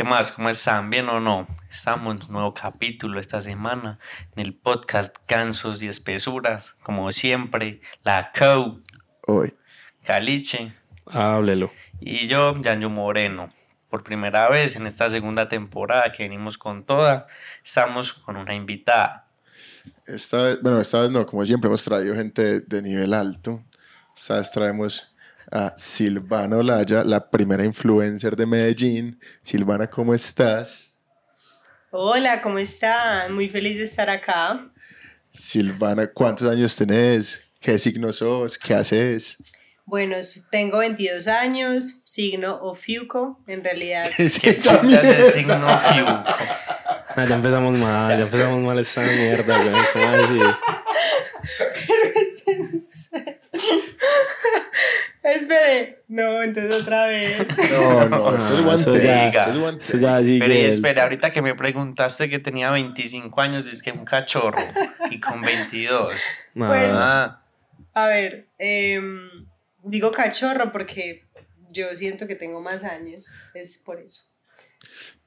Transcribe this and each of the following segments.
¿qué más? ¿Cómo están? ¿Bien o no? Estamos en un nuevo capítulo esta semana en el podcast Cansos y Espesuras. Como siempre, la COU, Hoy. Caliche Háblelo. y yo, Yanjo Moreno. Por primera vez en esta segunda temporada que venimos con toda, estamos con una invitada. Esta vez, bueno, esta vez no, como siempre hemos traído gente de nivel alto. Esta vez traemos a Silvana Olaya, la primera influencer de Medellín. Silvana, ¿cómo estás? Hola, ¿cómo están? Muy feliz de estar acá. Silvana, ¿cuántos años tenés? ¿Qué signo sos? ¿Qué haces? Bueno, tengo 22 años, signo Ofiuco, en realidad. ¿Qué es ¿Qué esa putas mierda? de signo Fiuco? Ah, ya empezamos mal, ya empezamos mal esta mierda, güey. ¿Cómo así? Espere, no, entonces otra vez. No, no, eso es Ah, guante. eso es guante. Eso ya sigue Pero espera, ahorita que me preguntaste que tenía 25 años, es que un cachorro y con 22. Pues- Ah, A ver, em, digo cachorro porque yo siento que tengo más años, es por eso.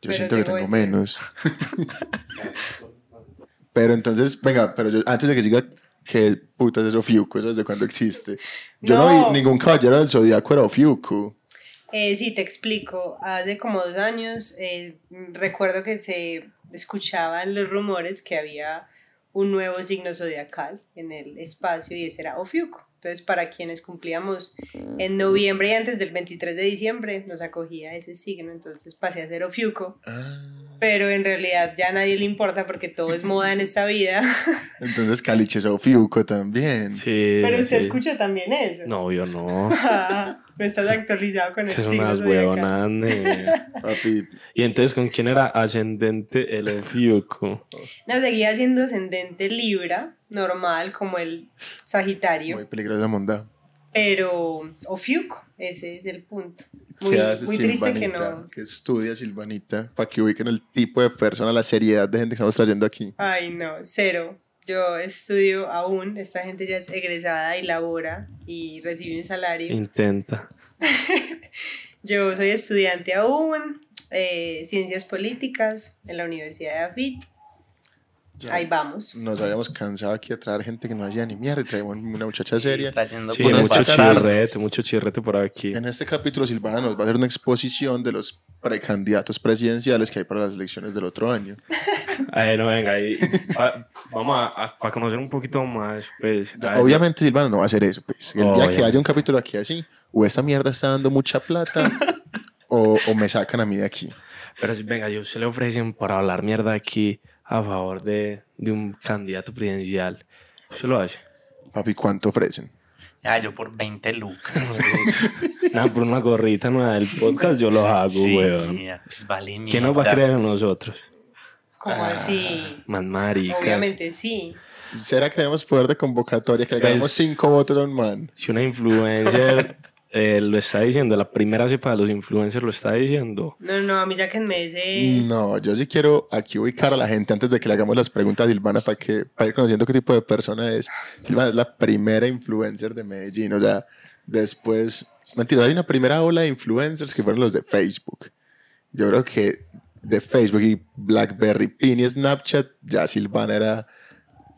Yo pero siento que tengo tengo 22. menos. pero entonces, venga, pero yo, antes de que siga, ¿qué putas es Ofiuco? ¿Eso desde cuándo existe? Yo no, No. vi ningún caballero del Zodíaco era Ofiuco. Eh, sí, te explico. Hace como dos años eh, recuerdo que se escuchaban los rumores que había un nuevo signo zodiacal en el espacio y ese era Ofiuco. Entonces, para quienes cumplíamos en noviembre y antes del 23 de diciembre, nos acogía ese signo. Entonces pasé a ser Ofiuco. Ah, Pero en realidad ya a nadie le importa porque todo es moda en esta vida. entonces Caliche es Ofiuco también. Sí. Pero usted sí. escucha también eso. No, yo no. no estás actualizado con el signo unas huevonas. Papi, Y entonces, ¿con quién era ascendente el Ofiuco? No, seguía siendo ascendente Libra, normal, como el Sagitario, muy peligrosa monda. Pero Ofiuco, ese es el punto. Muy, ¿Qué hace muy triste que no. ¿Qué estudia Silvanita? Para que ubiquen el tipo de persona, la seriedad de gente que estamos trayendo aquí. Ay, no, cero. Yo estudio aún, esta gente ya es egresada y labora y recibe un salario. Intenta. Yo soy estudiante aún, eh, ciencias políticas en la Universidad de AFIT. Ya Ahí vamos. Nos habíamos cansado aquí de traer gente que no hacía ni mierda y traemos una muchacha seria. trayendo Sí, mucho chirrete, mucho chirrete por aquí. En este capítulo, Silvana nos va a hacer una exposición de los precandidatos presidenciales que hay para las elecciones del otro año. Ay, no, venga, ahí. pa- vamos a, a- para conocer un poquito más, pues. a ver, Obviamente, Silvana no va a hacer eso. Pues. El día que haya un capítulo aquí así, o esta mierda está dando mucha plata, o, o me sacan a mí de aquí. Pero si- venga, yo se le ofrecen para hablar mierda aquí a favor de, de un candidato presidencial. ¿Se lo hace? Papi, ¿cuánto ofrecen? Ya, yo por 20 lucas. Nada, por una gorrita nueva del podcast yo lo hago, Sí, weón. pues vale ¿Quién nos va a creer en nosotros? ¿Cómo Ah. así? Más maricas. Obviamente sí. ¿Será que tenemos poder de convocatoria? Que le ganamos cinco votos a un man. Si una influencer eh, lo está diciendo, la primera cepa de los influencers lo está diciendo. No, no, a mí sáquenme ese... No, yo sí quiero aquí ubicar a la gente antes de que le hagamos las preguntas a Silvana para, que, para ir conociendo qué tipo de persona es. Silvana es la primera influencer de Medellín. O sea, después, mentira, hay una primera ola de influencers que fueron los de Facebook. Yo creo que de Facebook y Blackberry, Pin y Snapchat, ya Silvana era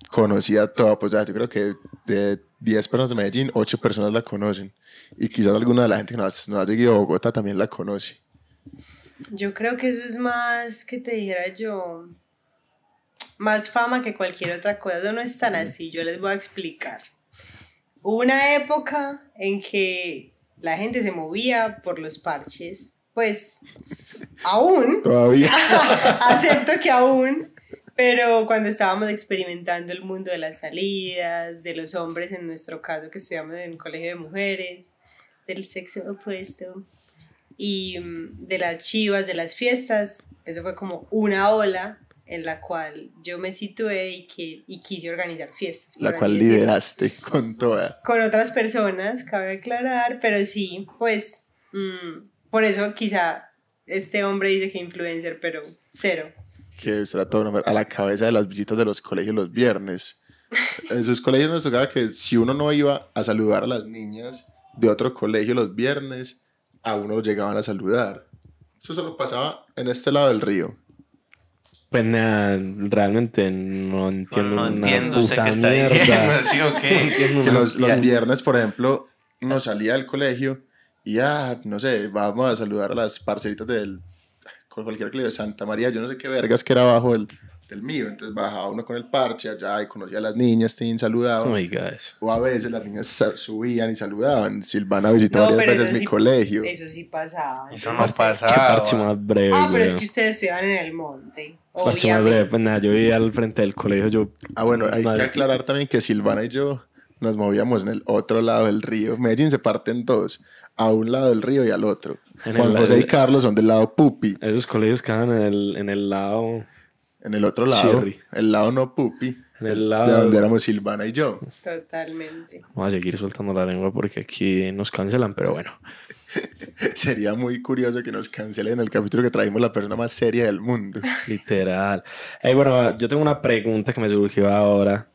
conocida toda. Pues ya, yo creo que de 10 personas de Medellín, 8 personas la conocen. Y quizás alguna de la gente que nos, nos ha seguido a Bogotá también la conoce. Yo creo que eso es más que te dijera yo, más fama que cualquier otra cosa. Eso no es tan así, yo les voy a explicar. Hubo una época en que la gente se movía por los parches, pues aún, Todavía. acepto que aún, pero cuando estábamos experimentando el mundo de las salidas, de los hombres, en nuestro caso que estudiamos en un colegio de mujeres, del sexo opuesto, y mm, de las chivas, de las fiestas, eso fue como una ola en la cual yo me situé y, que, y quise organizar fiestas. La cual lideraste con toda. Con otras personas, cabe aclarar, pero sí, pues, mm, por eso quizá este hombre dice que influencer, pero cero. Que será todo nombre, a la cabeza de las visitas de los colegios los viernes. En sus colegios nos tocaba que si uno no iba a saludar a las niñas de otro colegio los viernes, a uno lo llegaban a saludar. Eso solo pasaba en este lado del río. Pues nada, realmente no entiendo no una entiendo puta qué está mierda. diciendo, ¿sí o No qué? entiendo Que los, los viernes, por ejemplo, uno salía del colegio y ya, no sé, vamos a saludar a las parceritas del. Con cualquier colegio de Santa María, yo no sé qué vergas que era abajo del, del mío. Entonces bajaba uno con el parche allá y conocía a las niñas, te saludaban. Oh my. O a veces las niñas subían y saludaban. Silvana visitó No, varias veces mi sí- colegio. Eso sí pasaba. Eso no Entonces, pasa. Qué parche más breve, Ah, pero es que ustedes estudiaban en el monte. Parche más breve. Pues nada, yo vivía al frente del colegio, yo... Ah, bueno, hay Madre. que aclarar también que Silvana y yo nos movíamos en el otro lado del río. Medellín se parte en dos, a un lado del río y al otro. En Juan el- José y Carlos son del lado Pupi, Esos colegios quedaban en el, en el lado... en el otro lado, Chirri. el lado no Pupi, En el lado- de donde éramos Silvana y yo. Totalmente. Vamos a seguir soltando la lengua porque aquí nos cancelan, pero bueno. Sería muy curioso que nos cancelen el capítulo que traímos la persona más seria del mundo. Literal. Ey, bueno, yo tengo una pregunta que me surgió ahora.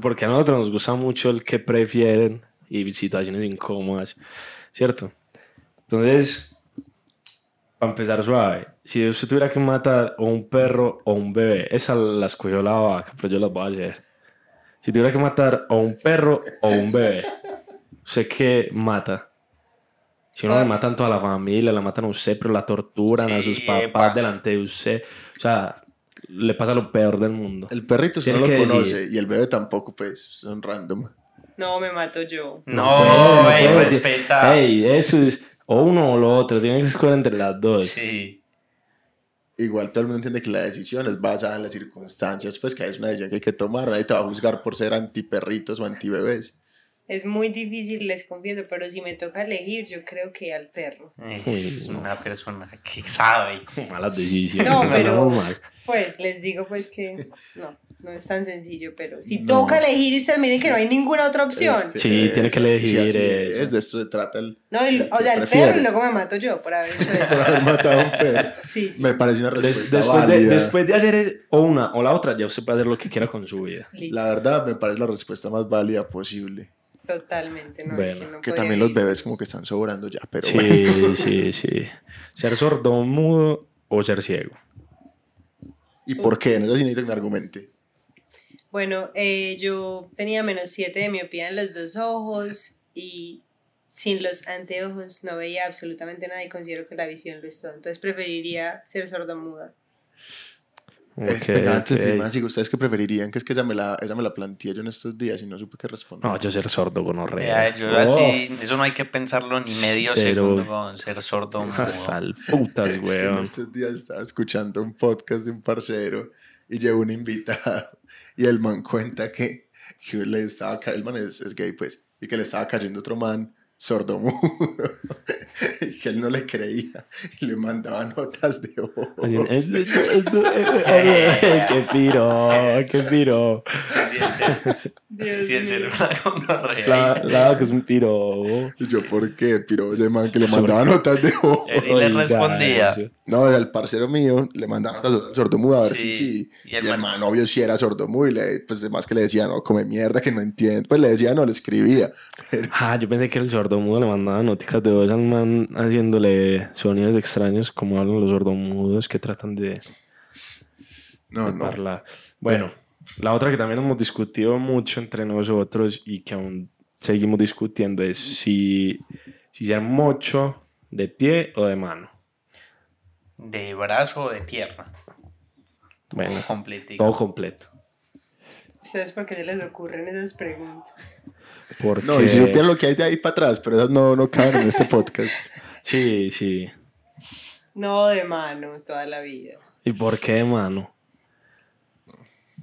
Porque a nosotros nos gusta mucho el que prefieren y situaciones incómodas, ¿cierto? Entonces, para empezar suave, si usted tuviera que matar o un perro o un bebé, esa la escogió la vaca, pero yo la voy a hacer. Si tuviera que matar o un perro o un bebé, ¿usted qué mata? Si no le matan toda la familia, la matan a usted, pero la torturan a Sí, sus papás epa. delante de usted. O sea, le pasa lo peor del mundo. El perrito usted no lo conoce decir. y el bebé tampoco, pues, son random. No, me mato yo. No, puede, ey, respeta. Ey, eso es o uno o lo otro, tienen que escoger entre las dos. Sí. Igual todo el mundo entiende que la decisión es basada en las circunstancias, pues que es una decisión que hay que tomar. Nadie te va a juzgar por ser antiperritos o antibebés. Es muy difícil, les confieso, pero si me toca elegir, yo creo que al perro. Es una persona que sabe. Malas decisiones. No, pero-. Pues les digo pues que no, no es tan sencillo, pero si No. toca elegir y ustedes me dicen que no hay ninguna otra opción. Es que- Sí, tiene que elegir sí, eso. es, de esto se trata el... No, el- o sea, el ¿Prefieres? perro y luego me mato yo por haber hecho eso. por haber matado a un perro. Sí, sí. Me parece una Des- respuesta después, de, válida. después de hacer o una o la otra, ya usted puede hacer lo que quiera con su vida. Listo. La verdad, me parece la respuesta más válida posible. Totalmente, no es que no Que también los bebés como que están sobrando ya, pero bueno. Sí, sí, sí. Ser sordo mudo o ser ciego. ¿Y por qué? No sé si necesito que me argumente. Bueno, eh, yo tenía menos 7 de miopía en los dos ojos y sin los anteojos no veía absolutamente nada y considero que la visión lo es todo. Entonces preferiría ser sordomuda. Es- Ok, venga, antes de ok. irme así, ¿ustedes qué preferiría? Que es que esa me, la, esa me la planteé yo en estos días y no supe qué responder. No, yo ser sordo con yo así, eso no hay que pensarlo ni medio Pero- segundo con ser sordo. mudo. Sal putas, En weón. estos días estaba escuchando un podcast de un parcero y llegó un invitado y el man cuenta que, que le estaba el man es, es gay pues y que le estaba cayendo otro man sordo mudo y que él no le creía y le mandaba notas de voz Qué piro, qué piro. Mío. una gonorrea. La, la que es un piro. y yo ¿por qué? Piro ese man que le mandaba notas de voz Y le respondía. no el parcero mío le mandaba notas sordo mudo a ver si Sí, sí y y el el, man- obvio sí era sordo mudo y le, pues además que le decía no come mierda que no entiende pues le decía no le escribía Ah, yo pensé que el sordomudo le mandaba noticas de voz al man haciéndole sonidos extraños como hablan los sordomudos que tratan de no no hablar. Bueno, la otra que también hemos discutido mucho entre nosotros y que aún seguimos discutiendo es si, si ser mocho de pie o de mano. De brazo o de pierna. Bueno, todo completo. ¿Ustedes por qué se les ocurren esas preguntas? Porque... No, y si supieran lo que hay de ahí para atrás, pero esas no, no caben en este podcast. Sí, sí. No de mano toda la vida. ¿Y por qué de mano?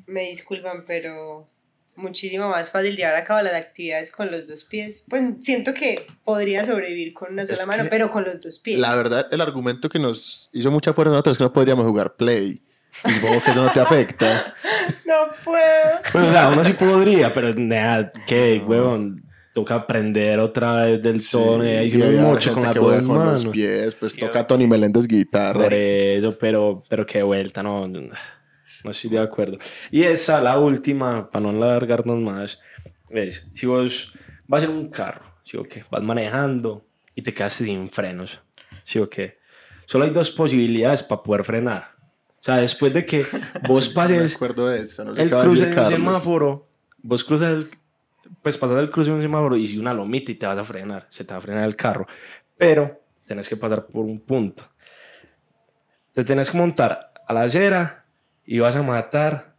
Me disculpan, pero muchísimo más fácil llevar a cabo las actividades con los dos pies. Pues siento que podría sobrevivir con una sola Es mano, pero con los dos pies. La verdad, el argumento que nos hizo mucha fuerza nosotros es que no podríamos jugar Play. Y supongo que eso no te afecta. No puedo. Pues, o sea, uno sí podría, pero nada, que, huevón, toca aprender otra vez del tono si y hay mucho con las que dos juega con manos. los pies, pues Sí, toca Tony Meléndez guitarra. Por eso, pero, pero qué vuelta, no, no estoy de acuerdo. Y esa, la última, para no alargarnos más, es, si vos vas en un carro, ¿sí o qué? Vas manejando y te quedas sin frenos, ¿sí o qué? solo hay dos posibilidades para poder frenar. O sea, después de que vos No pases acuerdo de esta, no el cruce de un semáforo, vos cruzas el, pues pasas el cruce de un semáforo y si una lomita y te vas a frenar, se te va a frenar el carro. Pero tenés que pasar por un punto. Te tenés que montar a la acera y vas a matar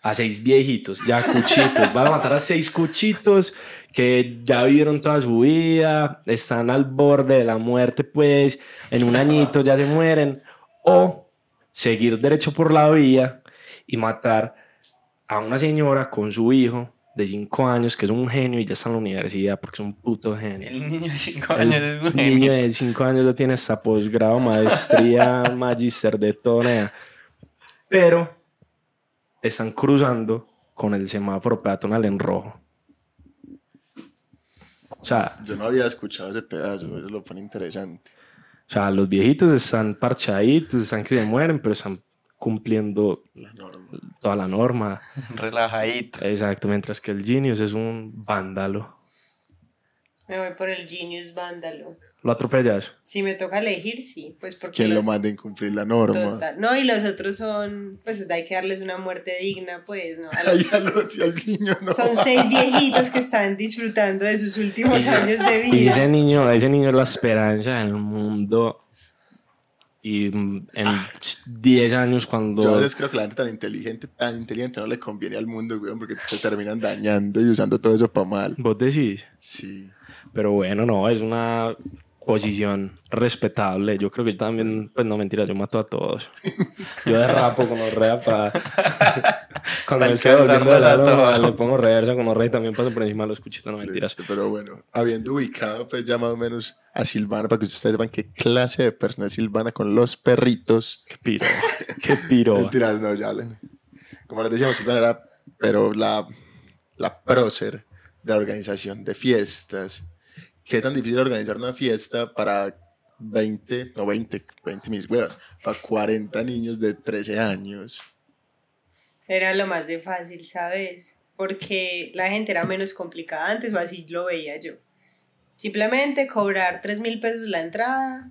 a seis viejitos, ya cuchitos. vas a matar a seis cuchitos que ya vivieron toda su vida, están al borde de la muerte, pues en un añito ya se mueren. O seguir derecho por la vía y matar a una señora con su hijo de 5 años, que es un genio y ya está en la universidad porque es un puto genio. El niño de 5 El años es un niño genio. de 5 años ya tiene hasta posgrado, maestría, magister de todo. Pero están cruzando con el semáforo peatonal en rojo. O sea, Yo no había escuchado ese pedazo, eso lo pone interesante. O sea, los viejitos están parchaditos, están que se mueren, pero están cumpliendo La norma. toda la norma. Relajadito. Exacto, mientras que el Genius es un vándalo. Me voy por el Genius Vándalo. Lo atropellas. Si me toca elegir, sí, pues porque ¿Quién lo manda a incumplir la norma? Total. No, y los otros son, pues hay que darles una muerte digna, pues, ¿no? A Ay, los- al, al niño no. son seis viejitos que están disfrutando de sus últimos años de Y ese vida. niño, ese niño es la esperanza del mundo. Y mm, en 10 años cuando... Yo a veces creo que la gente tan inteligente, tan inteligente no le conviene al mundo, güey, porque se terminan dañando y usando todo eso para mal. Vos decís. Sí. Pero bueno, no, es una posición respetable. Yo creo que yo también, pues no mentira, yo mato a todos. Yo derrapo con orrea para. Cuando me estoy volviendo de alcanzarlos a lado, todos. le pongo reversa con orrea y también paso por encima de los cuchitos, no mentiras. Pero bueno, habiendo ubicado pues ya más o menos a Silvana, para que ustedes sepan qué clase de persona es Silvana con los perritos. Qué piro. Qué piro. Mentiras, no, ya. Como les decíamos, Silvana era, pero la, la prócer de la organización de fiestas. ¿Qué tan difícil organizar una fiesta para 20, no 20, 20 mis huevas, para 40 niños de 13 años? Era lo más de fácil, ¿sabes? Porque la gente era menos complicada antes, o así lo veía yo. Simplemente cobrar 3 mil pesos la entrada.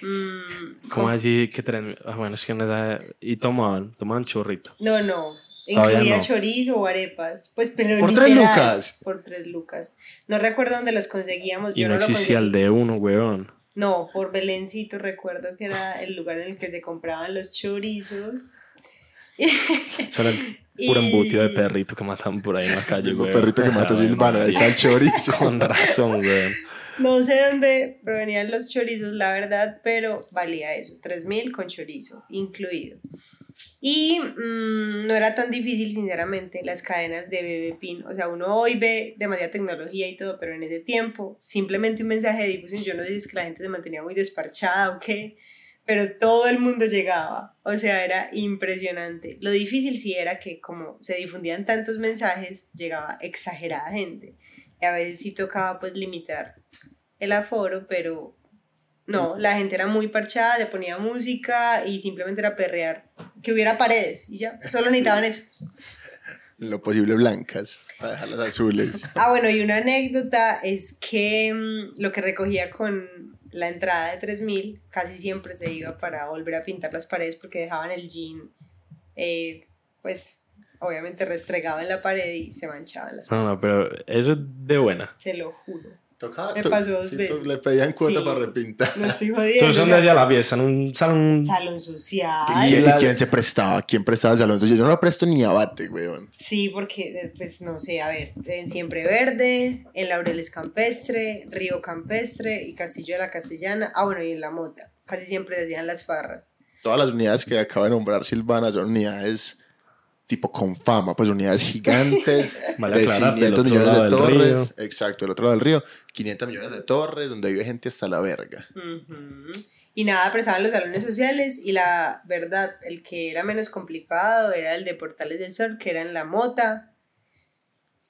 mm, ¿Cómo com- así que tres- ah, bueno, es que no da... Y tomaban, tomaban chorrito. No, no. Incluía no. chorizo o arepas. Pues, pero ¿Por tres lucas? Por tres lucas. No recuerdo dónde los conseguíamos. Y yo no existía el conseguí. de uno, weón. No, por Belencito recuerdo que era el lugar en el que se compraban los chorizos. Eso era el puro Y- embutido de perrito que mataban por ahí en la calle, weón. perrito que mató a Ave Silvana, el María. chorizo. Con razón, weón. No sé dónde provenían los chorizos, la verdad, pero valía eso, 3000 con chorizo incluido. Y mm, no era tan difícil, sinceramente, las cadenas de Bebé Pin. O sea, uno hoy ve demasiada tecnología y todo, pero en ese tiempo, simplemente un mensaje de difusión. Yo no sé que la gente se mantenía muy desparchada o qué, pero todo el mundo llegaba. O sea, era impresionante. Lo difícil sí era que, como se difundían tantos mensajes, llegaba exagerada gente. Y a veces sí tocaba, pues, limitar el aforo, pero no, la gente era muy parchada, le ponía música y simplemente era perrear. Que hubiera paredes y ya, solo necesitaban eso. Lo posible blancas, para dejarlas azules. Ah, bueno, y una anécdota es que mm, lo que recogía con la entrada de 3000 casi siempre se iba para volver a pintar las paredes porque dejaban el jean, eh, pues, obviamente restregado en la pared y se manchaban las No, paredes. no, pero eso es de buena. Se lo juro. Tocaba, Me pasó dos sí, veces. Le pedían cuota Sí. para repintar. No estoy jodiendo. Entonces, o ¿dónde sea, hacía la fiesta? En un salón. salón social. ¿Y, y la- quién se prestaba? ¿Quién prestaba el salón? Entonces yo no lo presto ni a bate, weón. Sí, porque, eh, pues no sé, a ver, en Siempre Verde, en Laureles Campestre, Río Campestre y Castillo de la Castellana, ah, bueno, y en La Mota. Casi siempre se hacían las farras. Todas las unidades que acaba de nombrar Silvana son unidades tipo con fama, pues unidades gigantes de aclarar, del 500 otro millones de torres. Exacto, el otro lado del río. 500 millones de torres donde vive gente hasta la verga. Y nada, prestaban los salones sociales y la verdad, el que era menos complicado era el de Portales del Sol, que era en La Mota.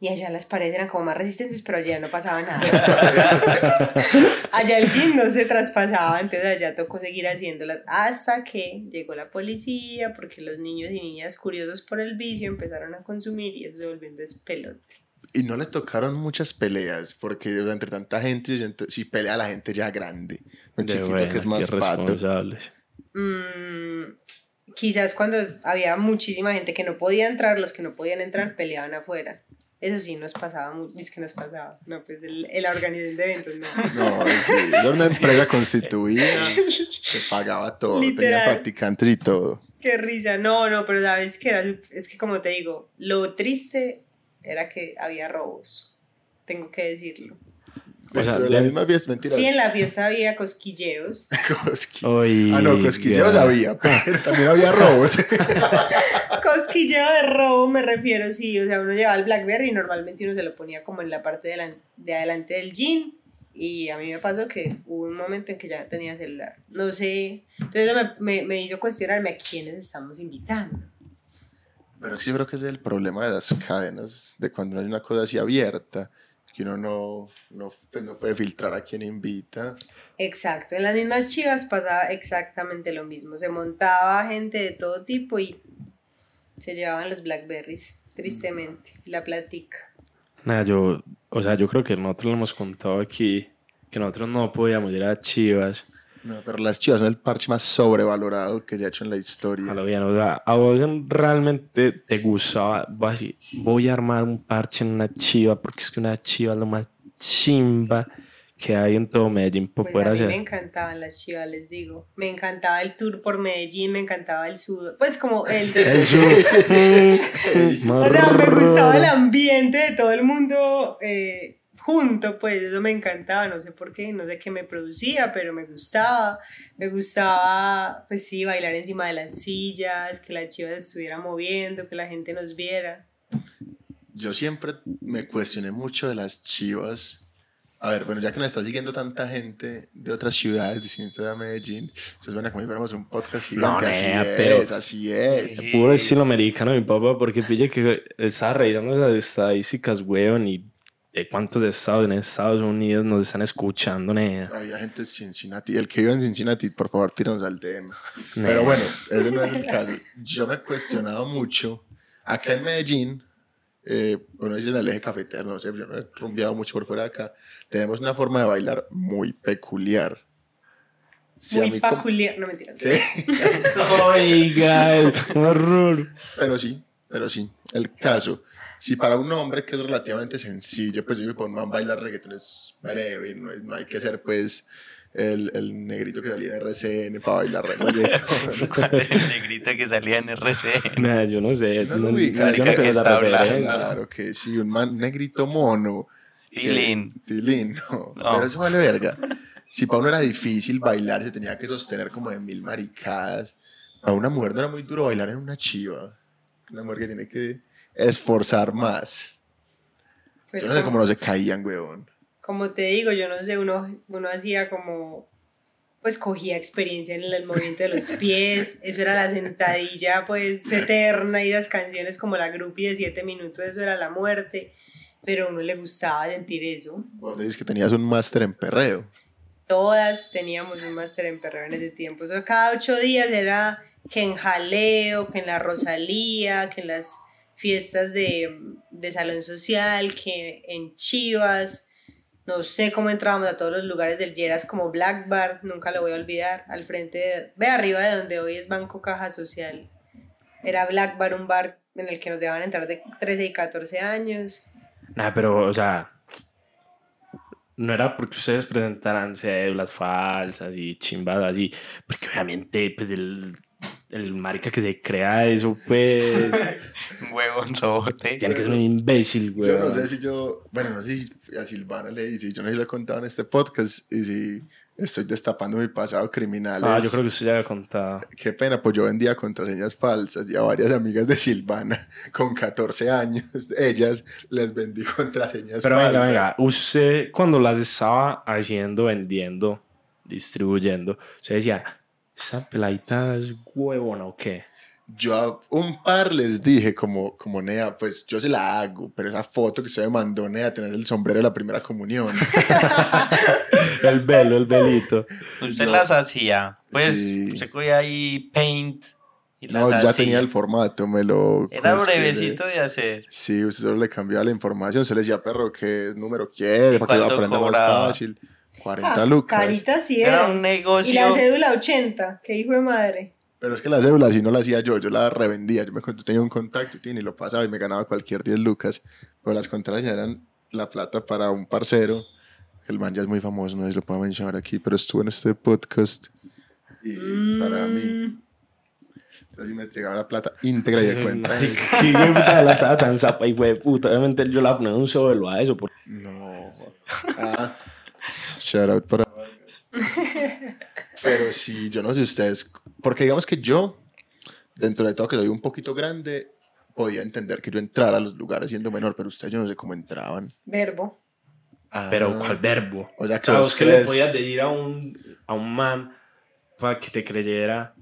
Y allá las paredes eran como más resistentes, pero allá no pasaba nada. allá el jean no se traspasaba, entonces allá tocó seguir haciéndolas hasta que llegó la policía, porque los niños y niñas curiosos por el vicio empezaron a consumir y eso se volvió un despelote. y no le tocaron muchas peleas, porque o sea, entre tanta gente, yo siento- si pelea la gente ya grande, De chiquito buena, que es más pato. Mm, quizás cuando había muchísima gente que no podía entrar, los que no podían entrar peleaban afuera. Eso sí nos pasaba mucho, es que nos pasaba. No, pues el, el organización de eventos, no. No, sí, era una empresa constituida que pagaba todo, tenía Literal. practicantes y todo. Qué risa. No, no, pero sabes que era, es que como te digo, lo triste era que había robos. Tengo que decirlo. O sea, de la misma fiesta, mentira. Sí, en la fiesta había cosquilleos. Cosqui- Ah, no, cosquilleos había, pero también había robos. Cosquilleo de robo me refiero, sí. O sea, uno llevaba el Blackberry y normalmente uno se lo ponía como en la parte de, la- de adelante del jean. Y a mí me pasó que hubo un momento en que ya no tenía celular. No sé. Entonces me, me, me hizo cuestionarme a quiénes estamos invitando. Pero sí, yo creo que ese es el problema de las cadenas, de cuando no hay una cosa así abierta, que uno no, no, pues, no puede filtrar a quién invita. Exacto, en las mismas chivas pasaba exactamente lo mismo. Se montaba gente de todo tipo y se llevaban los Blackberries, tristemente, la platica. Nada, yo, o sea, yo creo que nosotros lo hemos contado aquí, que nosotros no podíamos ir a Chivas. No, pero las chivas son el parche más sobrevalorado que se ha hecho en la historia. A lo bien, o sea, a vos realmente te gustaba, voy a armar un parche en una chiva, porque es que una chiva es lo más chimba que hay en todo Medellín por Pues poder a mí me encantaban las chivas, les digo. Me encantaba el tour por Medellín, me encantaba el sud. Pues como el... El sur. O sea, me gustaba el ambiente de todo el mundo eh, junto, pues eso me encantaba, no sé por qué, no sé qué me producía, pero me gustaba, me gustaba, pues sí, bailar encima de las sillas, que la chiva se estuviera moviendo, que la gente nos viera. Yo siempre me cuestioné mucho de las chivas. A ver, bueno, ya que nos está siguiendo tanta gente de otras ciudades distintas a Medellín, eso suena como si fuéramos un podcast gigante. No, así nea, es, pero- así es. Sí. Puro estilo americano, mi papá, porque pille que estaba revisando esas estadísticas, weón, y cuántos estados en Estados Unidos nos están escuchando, nea. Había gente en Cincinnati. El que vive en Cincinnati, por favor, tíranos al DM. Pero bueno, ese no es el caso. Yo me he cuestionado mucho. Acá en Medellín, eh, bueno, dice en el eje cafetero, no sé, yo no he rumbeado mucho por fuera de acá. Tenemos una forma de bailar muy peculiar. Si Muy peculiar, no mentira. ¿Qué? Oiga, un horror. Pero sí, pero sí. El caso, si para un hombre que es relativamente sencillo, pues yo me pongo a bailar reggaetón es breve, no, es- no hay que ser pues el, el negrito que salía de RCN para bailar reggaetón. ¿Cuál es el negrito que salía en RCN? Nah, yo no sé, No no, ubica, yo no ¿de qué tengo esa referencia. claro que sí, un man negrito mono. que- Tilín. Tilín, no, No. Pero eso vale verga. Si para uno era difícil bailar, se tenía que sostener como de mil maricadas. Para una mujer no era muy duro bailar en una chiva. Una mujer que tiene que esforzar más. Pues Yo no sé cómo no se caían, weón. como te digo, yo no sé, uno, uno hacía como, pues cogía experiencia en el movimiento de los pies, eso era la sentadilla pues eterna y las canciones como la groupie de siete minutos, eso era la muerte, pero a uno le gustaba sentir eso. Vos dices que tenías un máster en perreo. Todas teníamos un máster en perreo en ese tiempo, eso cada ocho días era que en jaleo, que en la Rosalía, que en las fiestas de, de salón social, que en Chivas, no sé cómo entrábamos a todos los lugares del Lleras como Black Bar, nunca lo voy a olvidar, al frente, de, ve arriba de donde hoy es Banco Caja Social. Era Black Bar, un bar en el que nos dejaban entrar de 13 y 14 años. Nah, pero, o sea, no era porque ustedes presentaran cédulas falsas y chimbadas así, porque obviamente, pues, el, el marica que se crea eso, pues, Un huevonzote. tiene que ser un imbécil, güey. Yo no sé si yo, bueno, no sé si a Silvana le dice, yo no sé si lo he contado en este podcast y si estoy destapando mi pasado criminal. Ah, yo creo que usted ya había contado. Qué pena, pues yo vendía contraseñas falsas y a varias amigas de Silvana con 14 años, ellas les vendí contraseñas Pero falsas. venga, venga, usted cuando las estaba haciendo, vendiendo, distribuyendo, usted decía, ¿esa peladita es huevona o qué? Yo a un par les dije como, como Nea, pues yo se la hago, pero esa foto que usted me mandó, Nea, tenés el sombrero de la primera comunión. El velo, el velito. Usted Yo- las hacía. Pues Sí. usted cogía ahí paint Y las No, ya tenía el formato, me lo... Era ¿cómo es que le- brevecito de hacer. Sí, usted solo le cambiaba la información, se le decía, perro, ¿qué número quiere? ¿Y Para que lo aprenda más fácil. 40 Ah, lucas. Carita sí Era era. un Y negocio. la cédula 80, qué hijo de madre. Pero es que la cédula sí no la hacía yo, yo la revendía. Yo, me, yo tenía un contacto y lo pasaba y me ganaba cualquier 10 lucas. Pero las contraseñas eran la plata para un parcero. El man ya es muy famoso, no sé si lo puedo mencionar aquí, pero estuvo en este podcast. Y para mí, Mm, entonces sí me entregaba la plata íntegra y de cuenta. Qué puta la estaba tan zapa y güey, puta. Obviamente yo la ponía un solo a eso. porque- No. Ah, shout out para. Pero sí, yo no sé ustedes. Porque digamos que yo, dentro de todo que soy un poquito grande, podía entender que yo entrara a los lugares siendo menor, pero ustedes yo no sé cómo entraban. verbo. Ah, Pero, ¿cuál verbo? O sea, O que sea, vos que le podías decir a un, a un man para que te creyera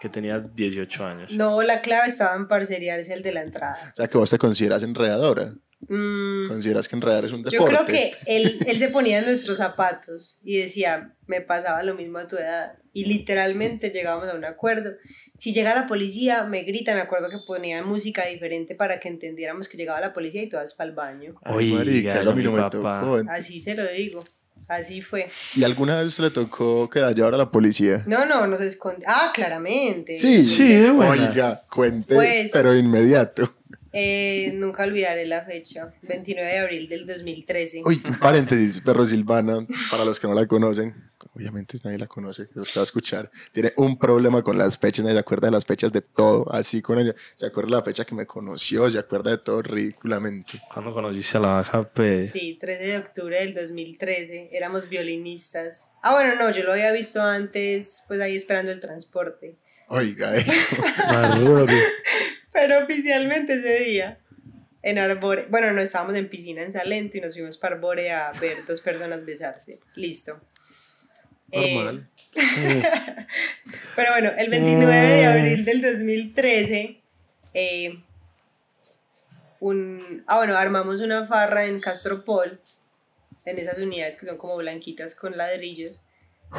que tenías 18 años. No, la clave estaba en parceriarse el de la entrada. O sea, que vos te consideras enredadora. Mm, Consideras que enredar es un deporte. yo creo que él, él se ponía en nuestros zapatos y decía, me pasaba lo mismo a tu edad. Y literalmente llegábamos a un acuerdo. Si llega la policía, me grita, me acuerdo que ponían música diferente para que entendiéramos que llegaba la policía y todas para el baño. Ay, marica, no me tocó. Así se lo digo. Así fue. ¿Y alguna vez le tocó que la llevara a la policía? No, no, nos esconde. Ah, claramente. Sí. Sí, de buena. Oiga, cuente, Pues- pero de inmediato. Eh, nunca olvidaré la fecha, 29 de abril del 2013. Uy, paréntesis, Perro Silvana, para los que no la conocen, obviamente nadie la conoce, los que va a escuchar, tiene un problema con las fechas, nadie se acuerda de las fechas de todo, así con ella, se acuerda de la fecha que me conoció, se acuerda de todo ridículamente. ¿Cuándo conociste a la baja, pues? Sí, 13 de octubre del 2013, éramos violinistas. Ah, bueno, no, yo lo había visto antes, pues ahí esperando el transporte. Oiga, eso. Pero oficialmente ese día, en Arbore, bueno, no estábamos en piscina en Salento y nos fuimos para Arbore a ver dos personas besarse. Listo. Eh, Normal. Pero bueno, el 29 de abril del 2013, eh, un, ah, bueno, armamos una farra en Castropol, en esas unidades que son como blanquitas con ladrillos.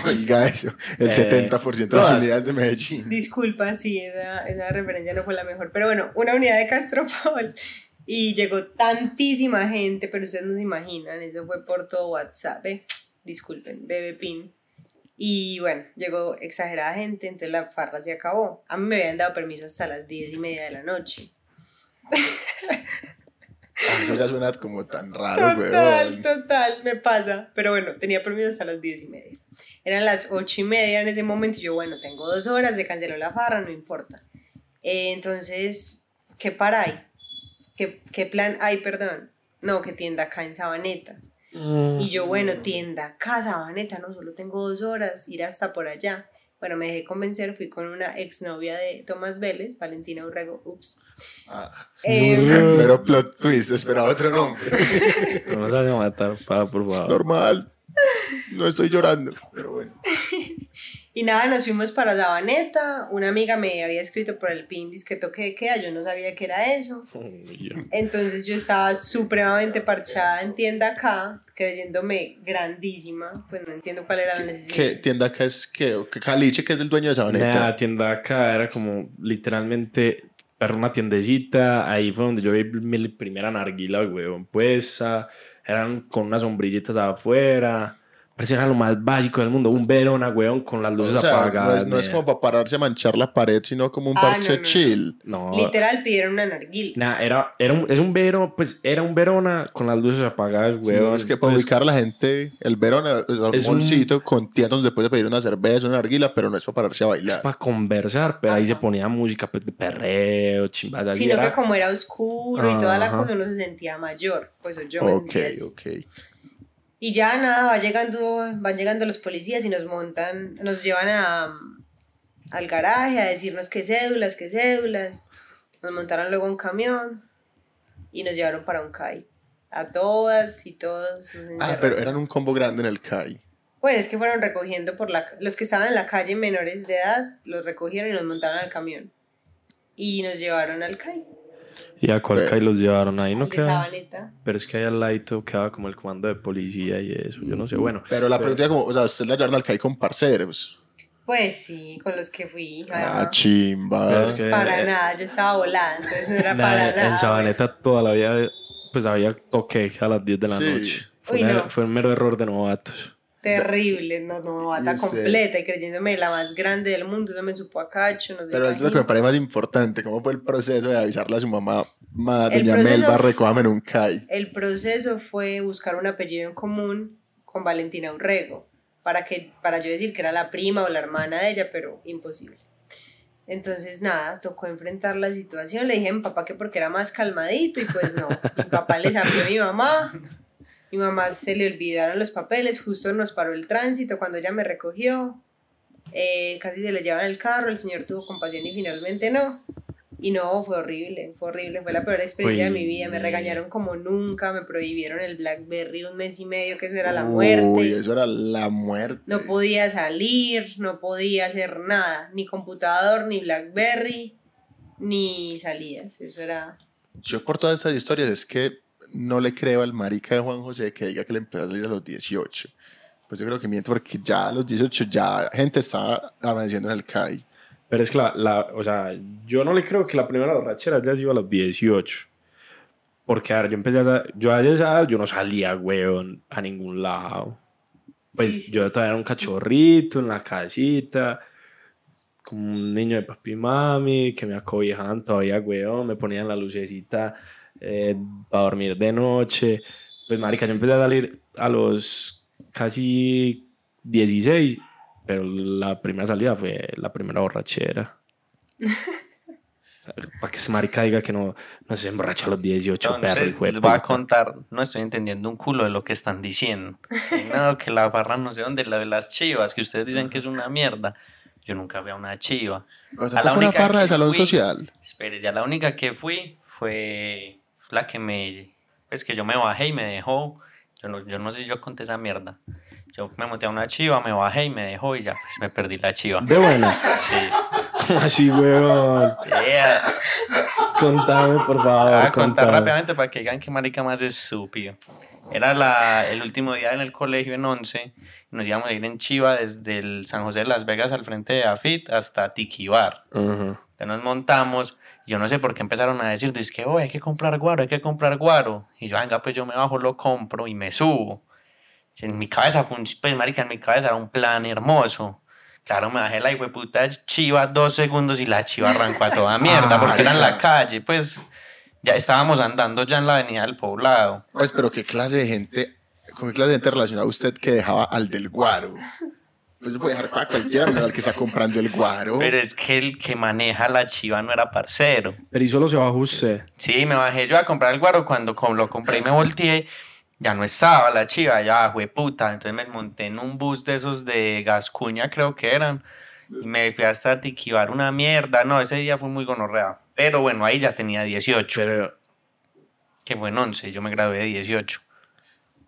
Oiga, eso. El Eh, 70% de las unidades de Medellín. Disculpa, sí, esa, esa referencia no fue la mejor, pero bueno, una unidad de Castropol y llegó tantísima gente, pero ustedes no se imaginan, eso fue por todo WhatsApp, eh, disculpen, bebé pin. Y bueno, llegó exagerada gente, entonces la farra se acabó. A mí me habían dado permiso hasta las 10 y media de la noche. Ah, Eso ya suena como tan raro, Total, weón. total, me pasa. Pero bueno, tenía permiso hasta las 10 y media. Eran las 8 y media en ese momento. y Yo, bueno, tengo dos horas, se canceló la farra, no importa. Eh, entonces, ¿qué para hay? ¿Qué, ¿Qué plan hay, perdón? No, que tienda acá en Sabaneta. Y yo, bueno, tienda acá, Sabaneta, no, solo tengo dos horas, ir hasta por allá. Bueno, me dejé convencer, fui con una exnovia de Tomás Vélez, Valentina Urrego, ups. Ah, Eh, pero plot twist, esperaba otro nombre. No nos a matar, pa, por favor. Normal. No estoy llorando, pero bueno. Y nada, nos fuimos para Sabaneta. Una amiga me había escrito por el pin que toque de queda, yo no sabía que era eso. Entonces yo estaba supremamente parchada en tienda acá, creyéndome grandísima. Pues no entiendo cuál era la necesidad. ¿Qué tienda acá es qué? ¿O qué Caliche, que es el dueño de Sabaneta? La tienda acá era como literalmente era una tiendecita. Ahí fue donde yo vi mi primera narguila, weón, puesta. Eran con unas sombrillitas afuera. Parecía lo más básico del mundo. Un verona, weón, con las luces O sea, no apagadas. es, no es como para pararse a manchar la pared, sino como un Ah, parche no, no, chill. No, Literal pidieron una narguila. Nah, era, era un, es un vero, pues era un verona con las luces apagadas, weón. es que para Pues, ubicar a la gente, el Verona es un Es un- bolsito con tiendas donde se puede pedir una cerveza, una arguila, pero no es para pararse a es bailar. para conversar, pero ahí se ponía música pues, de perreo, chimbadas. Sino era- que como era oscuro y toda la cosa, uno se sentía mayor. Pues yo me Ok, sentía así. ok. Y ya nada, va llegando, van llegando los policías y nos montan, nos llevan a, al garaje a decirnos qué cédulas, qué cédulas. Nos montaron luego un camión y nos llevaron para un CAI. A todas y todos. Ah, pero eran un combo grande en el CAI. Pues es que fueron recogiendo por la... Los que estaban en la calle menores de edad, los recogieron y nos montaron al camión. Y nos llevaron al CAI. Y a cuál Pero- calle los llevaron ahí, no queda. Pero es que ahí al ladito quedaba como el comando de policía y eso, yo no sé. Bueno, Pero la pregunta es como, o sea, ustedes la llevaron al CAI con parceros. Pues sí, con los que fui. Ah, chimba. Es que- Para eh, nada, yo estaba volando, entonces no era Nah, para en nada. Sabaneta toda la vida, pues había toque a las 10 de la Sí. noche. Fue, Uy, un, no. fue un mero error de novatos. Terrible, no, no, bata completa y creyéndome la más grande del mundo, eso me supo a cacho, no sé. Pero es lo que me parece más importante. ¿Cómo fue el proceso de avisarle a su mamá? Ma, doña proceso- Melba, recójame en un CAI. El proceso fue buscar un apellido en común con Valentina Urrego, para, que, para yo decir que era la prima o la hermana de ella, pero imposible. Entonces, nada, tocó enfrentar la situación. Le dije a mi papá que porque era más calmadito y pues no. Mi papá le sabió a mi mamá. Mi mamá se le olvidaron los papeles, justo nos paró el tránsito cuando ella me recogió. Eh, casi se le llevan el carro, el señor tuvo compasión y finalmente no. Y no, fue horrible, fue horrible, fue la peor experiencia de mi vida. Me regañaron como nunca, me prohibieron el Blackberry un mes y medio, que eso era la muerte. Uy, eso era la muerte. No podía salir, no podía hacer nada, ni computador, ni Blackberry, ni salidas. Eso era. Yo por todas estas historias es que no le creo al marica de Juan José que diga que le empezó a salir a los 18. Pues yo creo que miente porque ya a los 18 ya gente estaba amaneciendo en el CAI. Pero es que la, la- o sea, yo no le creo que la primera borrachera haya sido a los 18. Porque, a ver, yo empecé a, yo a esa edad, yo no salía, weón, a ningún lado. Pues sí. yo todavía era un cachorrito en la casita, como un niño de papi y mami, que me acobijaban todavía, weón, me ponían la lucecita eh, para dormir de noche. Pues, marica, yo empecé a salir a los casi 16, pero la primera salida fue la primera borrachera. Para que ese marica diga que no, no se emborracha a los 18, perro, Entonces, hijo de les voy a contar, no estoy entendiendo un culo de lo que están diciendo. No, que la barra no sé dónde, la de las chivas, que ustedes dicen que es una mierda. Yo nunca vi a una chiva. O A sea, la como una única farra de salón fui- social. Espere, ya la única que fui fue la que me. Pues que yo me bajé y me dejó. Yo no, yo no sé si yo conté esa mierda. Yo me monté a una chiva, me bajé y me dejó y ya pues me perdí la chiva. De buena. Sí. ¿Cómo así, weón? Yeah. Contame, por Voy favor. a contar rápidamente para que digan que marica más estúpido. Era la, el último día en el colegio en 11 y nos íbamos a ir en Chiva desde el San José de Las Vegas al frente de Afit hasta Tiquibar. Ajá. Entonces nos montamos. Yo no sé por qué empezaron a decir, dice que "Oh, hay que comprar guaro, hay que comprar guaro. Y yo, venga, pues yo me bajo, lo compro y me subo. En mi cabeza fue un, pues, marica, en mi cabeza era un plan hermoso. Claro, me bajé la puta chiva dos segundos y la chiva arrancó a toda mierda porque era en la calle. Pues ya estábamos andando ya en la avenida del poblado. Pues, pero qué clase de gente, con qué clase de gente relacionaba usted que dejaba al del guaro. Pues se puede dejar para cualquiera, menos al que está comprando el guaro. Pero es que el que maneja la chiva no era parcero. Pero y solo se bajó usted. Sí, me bajé yo a comprar el guaro. Cuando lo compré y me volteé, ya no estaba la chiva, ya fue puta. Entonces me monté en un bus de esos de Gascuña, creo que eran. Y me fui hasta Tiquibar una mierda. No, ese día fue muy gonorrea. Pero bueno, ahí ya tenía 18, Pero. que fue en 11. Yo me gradué de 18.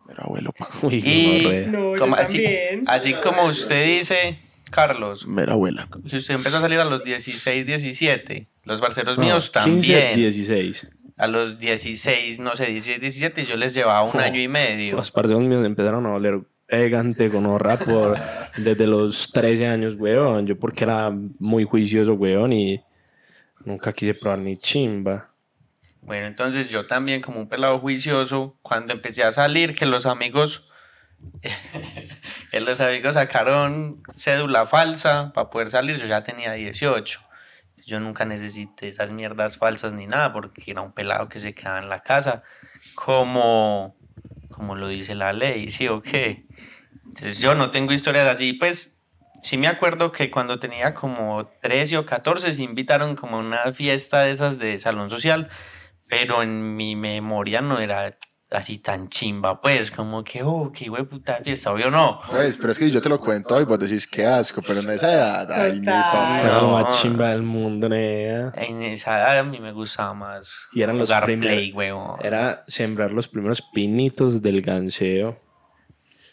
Pero abuelo, pa- Uy, Y-. No, yo Como así, también. así como usted dice, Carlos, mera abuela. que usted empezó a salir a los 16, 17. Los balseros No, míos 15, también. 16. A los 16, no sé, 16, 17, yo les llevaba un Oh, año y medio. Los parceros míos empezaron a oler pegante con horra por desde los 13 años, weón. Yo porque era muy juicioso, weón, y nunca quise probar ni chimba. Bueno, entonces yo también como un pelado juicioso, cuando empecé a salir, que los amigos, los amigos sacaron cédula falsa para poder salir, yo ya tenía 18. Yo nunca necesité esas mierdas falsas ni nada, porque era un pelado que se quedaba en la casa, como, como lo dice la ley, ¿sí o qué? Entonces yo no tengo historias así, pues sí me acuerdo que cuando tenía como 13 o 14 se invitaron como a una fiesta de esas de salón social, pero en mi memoria no era así tan chimba, pues, como que, oh, qué de puta fiesta, obvio no. Pues, pero es que yo te lo cuento y vos decís que asco, pero en esa edad, ay, mi papá. No. más chimba del mundo, nea. En esa edad a mí me gustaba más Y eran los primeros- play, huevón. Era sembrar los primeros pinitos del ganseo.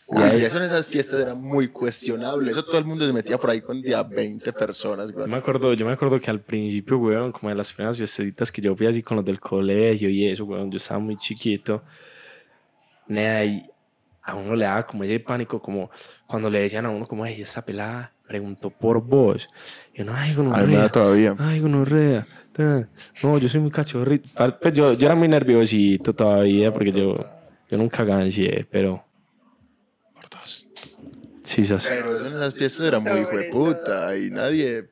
Y eso en esas fiestas era muy cuestionable. Eso todo el mundo se metía por ahí con día 20 personas, Yo güey. me acuerdo, yo me acuerdo que al principio, weón, como de las primeras fiestecitas que yo fui así con los del colegio y eso, weón, yo estaba muy chiquito. Nea, y a uno le daba como ese pánico, como cuando le decían a uno, como, ay, esta pelada preguntó por vos. Y uno, ay, da gonorrea, todavía. ay, gonorrea. ta". No, yo soy muy cachorrito. Pues yo, yo era muy nerviosito todavía, porque yo, yo nunca gancié, pero. Sí, sas- Pero en las fiestas era muy Sobre hijo de puta y nadie,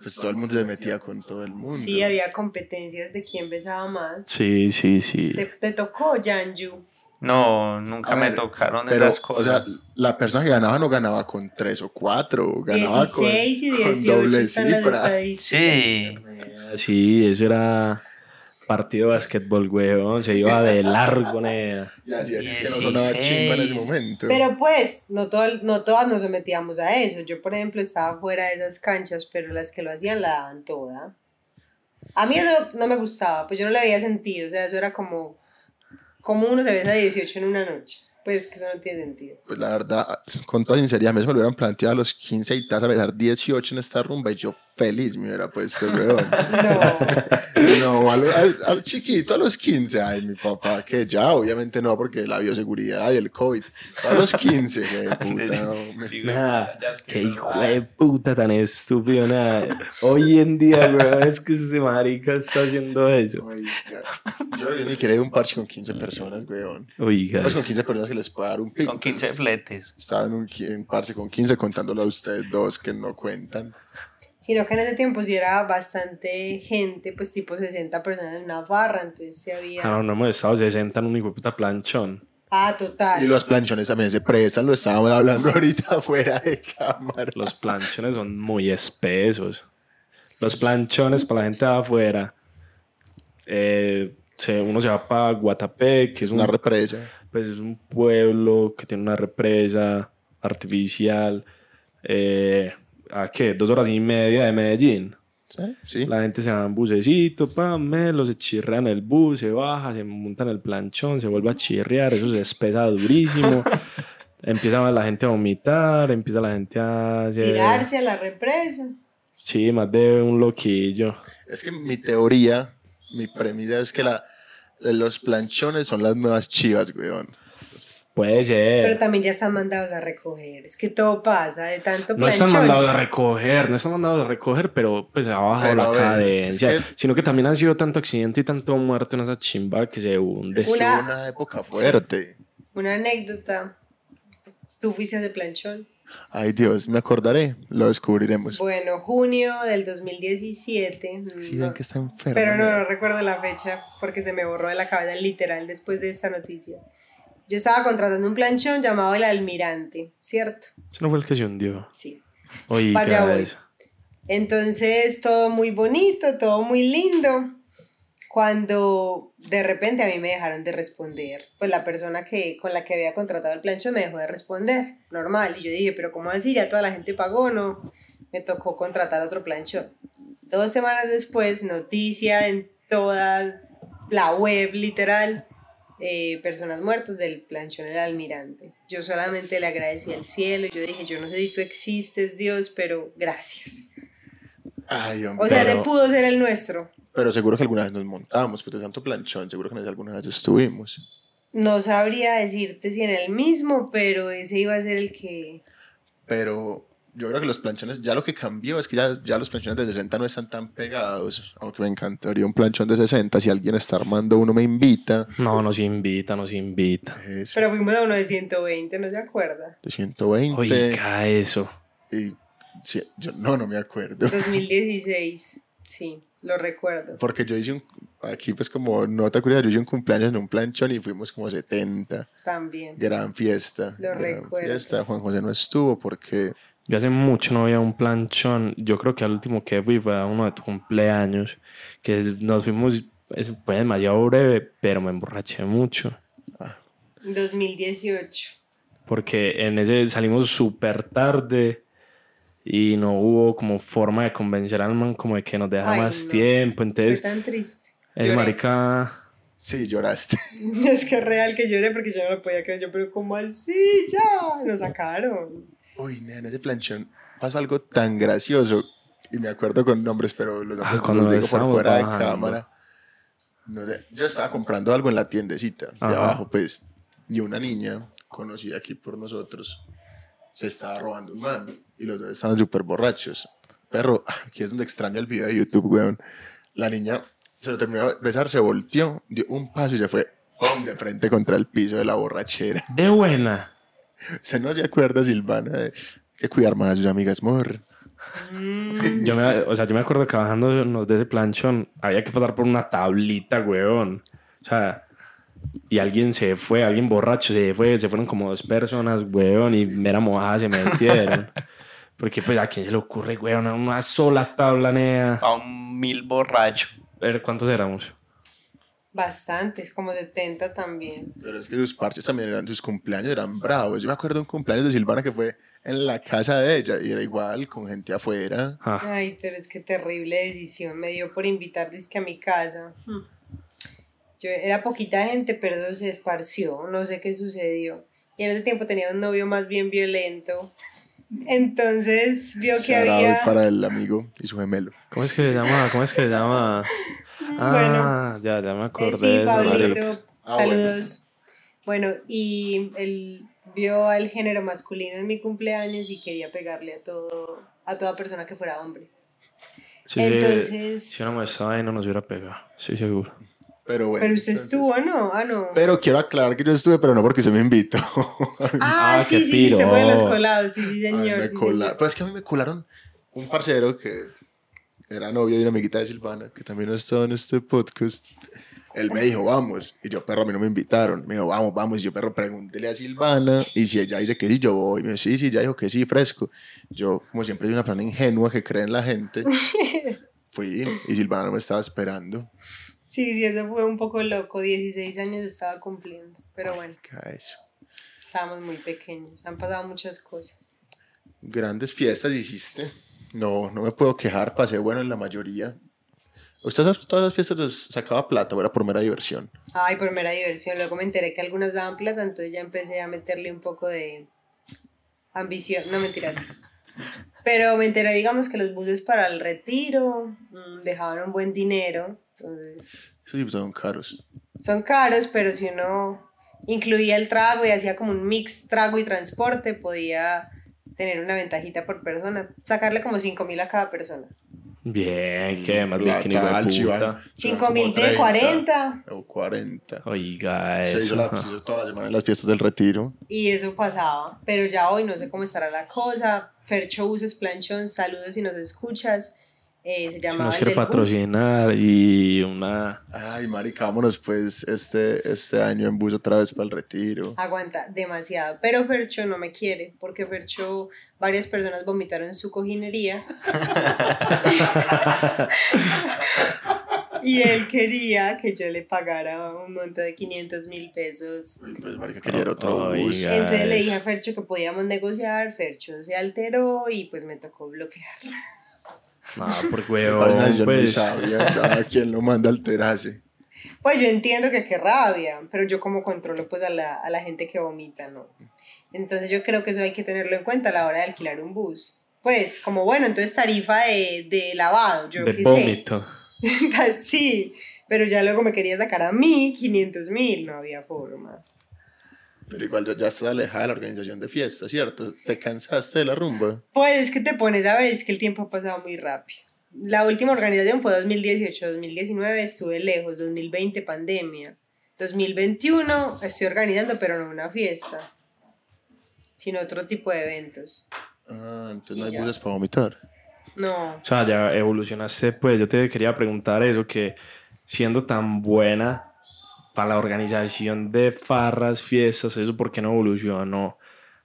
pues todo el mundo se metía con todo el mundo. Sí, había competencias de quién besaba más. sí, sí, sí. Te, te tocó, Janju. No, nunca A me ver, tocaron Pero, esas o sea, cosas. la persona que ganaba no ganaba con tres o cuatro, ganaba 16 y con, con 18 doble están las cifra. estadísticas. Sí, Sí, eso era partido de basquetbol, weón. Se iba de largo, nea. Y así, así es que no sonaba 16. chimba en ese momento. Pero pues, no, todo, no todas nos sometíamos a eso. Yo, por ejemplo, estaba fuera de esas canchas, pero las que lo hacían la daban toda. A mí eso no me gustaba, pues yo no le veía sentido. O sea, eso era como, como uno se besa 18 en una noche. Pues que eso no tiene sentido. Pues la verdad, con toda sinceridad, me lo hubieran planteado a los 15 y vas a besar 18 en esta rumba y yo feliz me hubiera puesto, weón. No. No, al, al- al chiquito, a los 15, ay, mi papá, que ya, obviamente no, porque la bioseguridad y el COVID. A los 15, güey, puta, no, me- Nada, qué hijo de puta tan estúpido, nada. Hoy en día, weón, es que ese marica está haciendo eso. Oiga, Yo, ni quería ir a un parche con 15 personas, weón. Oiga, Pues con 15 personas que les pueda dar un pico. Con 15 fletes. Estaba en un, un parche con 15 contándolo a ustedes dos que no cuentan. Sino que en ese tiempo sí era bastante gente, pues tipo 60 personas en una barra, entonces sí había... ah, no, no hemos estado 60 en un hijo de puta planchón. Ah, total. Y los planchones también se prestan, lo estábamos hablando ahorita fuera de cámara. Los planchones son muy espesos. Los planchones para la gente de afuera. eh, se- uno se va para Guatapé, que es Una un, represa. Pues es un pueblo que tiene una represa artificial. Eh, ¿A qué? Dos horas y media de Medellín. ¿Sí? Sí. La gente se va en bucecito, pa, melo, se chirrea en el bus, se baja, se monta en el planchón, se vuelve a chirrear, eso se espesa durísimo. empieza la gente a vomitar, empieza la gente a... Tirarse a la represa. Sí, más de un loquillo. Es que mi teoría, mi premisa es que la, los planchones son las nuevas chivas, weón. Puede Pero ser. también ya están mandados a recoger. Es que todo pasa de tanto No están mandados a recoger, no están mandados a recoger, pero pues ha bajado Pero, la ver, cadencia. es que- Sino que también han sido tanto accidente y tanto muerto en esa chimba que se hunde. Es Una- una época fuerte. Una anécdota. Tú fuiste de planchón. Ay Dios, me acordaré, lo descubriremos. Bueno, junio del 2017. Sí, no- ven que está enfermo. pero no, no recuerdo la fecha porque se me borró de la cabeza literal después de esta noticia. Yo estaba contratando un planchón llamado El Almirante, ¿cierto? Ese no fue el que se hundió. Sí. Oiga, Vaya voy. eso. Entonces, todo muy bonito, todo muy lindo. Cuando de repente a mí me dejaron de responder, pues la persona que, con la que había contratado el plancho me dejó de responder, normal. Y yo dije, pero ¿cómo así? Ya toda la gente pagó, ¿no? Me tocó contratar otro planchón. Dos semanas después, noticia en toda la web, literal, eh, personas muertas del planchón El Almirante. Yo solamente le agradecí al cielo yo dije, yo no sé si tú existes, Dios, pero gracias. Ay, O hombre. sea, Pero- ese pudo ser el nuestro. Pero seguro que alguna vez nos montamos, pues de tanto planchón, seguro que en ese alguna vez estuvimos. No sabría decirte si en el mismo, pero ese iba a ser el que... Pero yo creo que los planchones, ya lo que cambió es que ya, ya los planchones de 60 no están tan pegados. Aunque me encantaría un planchón de 60. Si alguien está armando uno, me invita. No, nos invita, nos invita. Es Pero fuimos a uno de 120, ¿no se acuerda? de 120. Oiga, eso. Y sí, yo no, no me acuerdo. 2016, sí, lo recuerdo. Porque yo hice un, aquí pues como nota curiosa, yo hice un cumpleaños en un planchón y fuimos como 70. También. Gran fiesta. Lo gran recuerdo. fiesta. Juan José no estuvo porque Yo hace mucho no había un planchón. Yo creo que al último que fui fue a uno de tu cumpleaños. Que nos fuimos, es- fue demasiado breve, pero me emborraché mucho. 2018. Porque en ese salimos súper tarde y no hubo como forma de convencer al man como de que nos dejara Ay, más no. tiempo. Fue Entonces, tan triste. el Lloré. marica... sí, lloraste. Es que es real que lloré porque yo no lo podía creer. Yo, pero ¿cómo así? Ya, nos sacaron. Uy, nena, en ese planchón pasó algo tan gracioso. Y me acuerdo con nombres, pero los nombres Ah, cuando los digo por fuera de bajando. cámara. No sé, yo estaba comprando algo en la tiendecita de Ajá. abajo, pues. Y una niña conocida aquí por nosotros, se estaba robando un man y los dos estaban súper borrachos. Perro, aquí es donde extraño el video de YouTube, weón. La niña se lo terminó de besar, se volteó, dio un paso y se fue ¡pum! de frente contra el piso de la borrachera. De buena. Se no se acuerda, Silvana, de que cuidar más a sus amigas, mor. Mm, Yo me, o sea, yo me acuerdo que bajándonos de ese planchón había que pasar por una tablita, weón. O sea, y alguien se fue, alguien borracho se fue, se fueron como dos personas, weón, y mera mojada se metieron. Porque, pues, ¿a quién se le ocurre, weón? Una sola tabla, nea. A un mil borracho. A ver, ¿cuántos éramos? bastantes, como 70 también. Pero es que sus parches también eran, sus cumpleaños eran bravos. Yo me acuerdo de un cumpleaños de Silvana que fue en la casa de ella y era igual, con gente afuera. Ah, Ay, pero es que terrible decisión. Me dio por invitar disque a mi casa. Hmm. Yo era poquita gente, pero se esparció. No sé qué sucedió. Y en ese tiempo tenía un novio más bien violento. Entonces vio que Shout out había. para el amigo y su gemelo. ¿Cómo es que se llama? ¿Cómo es que se llama? Ah, Bueno. ya, ya me Eh, acordé. sí, de eso, Pablito, marica. Ah, saludos. Bueno. y él vio al género masculino en mi cumpleaños y quería pegarle a todo, a toda persona que fuera hombre. Sí, Entonces, Si hubiéramos estado ahí, no nos hubiera pegado. Sí, seguro. Pero bueno. pero usted entonces- estuvo, ¿no? Ah, no. Pero quiero aclarar que yo estuve, pero no porque usted me invitó. ah, Ah, sí, qué sí, sí, usted fue de los colados, sí, sí, Ay, señor. me sí, cola- señor. Pues es que a mí me colaron un parcero que era novio de una amiguita de Silvana, que también ha estado en este podcast. Él me dijo, vamos. Y yo, perro, a mí no me invitaron. Me dijo, vamos, vamos. Y yo, perro, pregúntele a Silvana. Y si ella dice que sí, yo voy. Y me dijo, sí, sí, ya dijo que sí, fresco. Yo, como siempre, soy una persona ingenua que cree en la gente. Fui y Silvana no me estaba esperando. Sí, sí, eso fue un poco loco. 16 años estaba cumpliendo. Pero bueno, ¿Qué a eso? estábamos muy pequeños. Han pasado muchas cosas. Grandes fiestas hiciste. No, no me puedo quejar. Pasé bueno en la mayoría. ¿Usted a todas las fiestas les sacaba plata o era por mera diversión? Ay, por mera diversión. Luego me enteré que algunas daban plata, entonces ya empecé a meterle un poco de ambición. No mentiras. Pero me enteré, digamos, que los buses para el retiro mm, dejaban un buen dinero. Entonces, sí son caros. son caros, pero si uno incluía el trago y hacía como un mix trago y transporte, podía tener una ventajita por persona. Sacarle como 5 mil a cada persona. Bien, qué más Plata, líquido de al puta. Chiván. 5 mil de 40. O 40. Oiga, Se hizo, eso. la, se hizo toda la semana en las fiestas del retiro. Y eso pasaba, pero ya hoy no sé cómo estará la cosa. Fercho Buses Planchón, saludos si nos escuchas. Eh, se Si llamaba nos el quiere del bus. patrocinar y una... Ay, marica, vámonos pues este, este año en bus otra vez para el retiro. Aguanta demasiado, pero Fercho no me quiere porque Fercho, varias personas vomitaron su cojinería y él quería que yo le pagara un monto de 500 mil pesos. Pues, marica, quería otro bus. Entonces le dije a Fercho que podíamos negociar, Fercho se alteró y pues me tocó bloquear. No, por Ay, huevón, yo no pues... sabía. A quien lo manda a alterarse. Pues yo entiendo que qué rabia, pero yo como controlo pues a la, a la gente que vomita, ¿no? Entonces yo creo que eso hay que tenerlo en cuenta a la hora de alquilar un bus. Pues como bueno, entonces tarifa de, de lavado, yo De qué vómito. sé. Sí, pero ya luego me quería sacar a mí 500 mil, no había forma. Pero igual ya, ya estás alejada de la organización de fiestas, ¿cierto? ¿Te cansaste de la rumba? Pues es que te pones a ver, es que el tiempo ha pasado muy rápido. La última organización fue 2018, 2019 estuve lejos, 2020 pandemia, 2021 estoy organizando pero no una fiesta, sino otro tipo de eventos. Ah, entonces Y no hay ya. buses para vomitar. No, O sea, ya evolucionaste, pues yo te quería preguntar eso, que siendo tan buena para la organización de farras, fiestas, eso, ¿por qué no evolucionó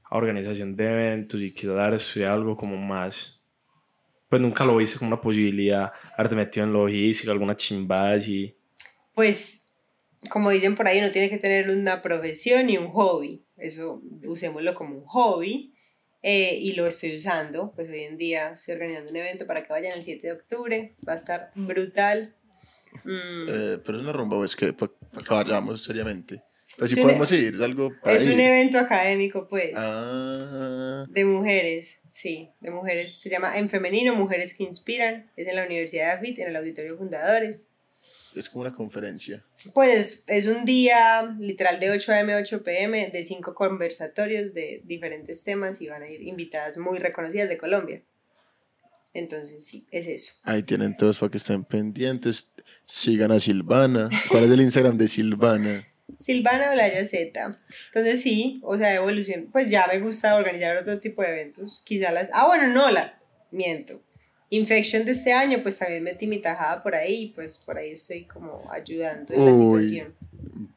a organización de eventos y quiso dar estudiar algo como más? Pues nunca lo hice como una posibilidad, haberte metido en logística, alguna chimba y pues como dicen por ahí, uno tiene que tener una profesión y un hobby. Eso usémoslo como un hobby eh, y lo estoy usando. Pues hoy en día estoy organizando un evento para que vayan el 7 de octubre. Va a estar brutal. Mm, Eh, pero es una rumba, pues que para que vayamos seriamente. Pero si Es un- podemos ir, es algo para es un evento académico, pues. Ah, De mujeres, sí, de mujeres. Se llama En Femenino, Mujeres que Inspiran. Es en la Universidad de AFIT, en el Auditorio Fundadores. es como una conferencia. Pues es un día literal de 8 a.m. a 8 p.m. de cinco conversatorios de diferentes temas y van a ir invitadas muy reconocidas de Colombia. Entonces, sí, es eso. Ahí tienen todos para que estén pendientes. Sigan a Silvana. ¿Cuál es el Instagram de Silvana? Silvana Olaya Z. Entonces, sí, o sea, evolución. Pues ya me gusta organizar otro tipo de eventos. Quizá las. Ah, bueno, no, la. Miento. Infection de este año, pues también metí mi tajada por ahí, pues por ahí estoy como ayudando en la situación.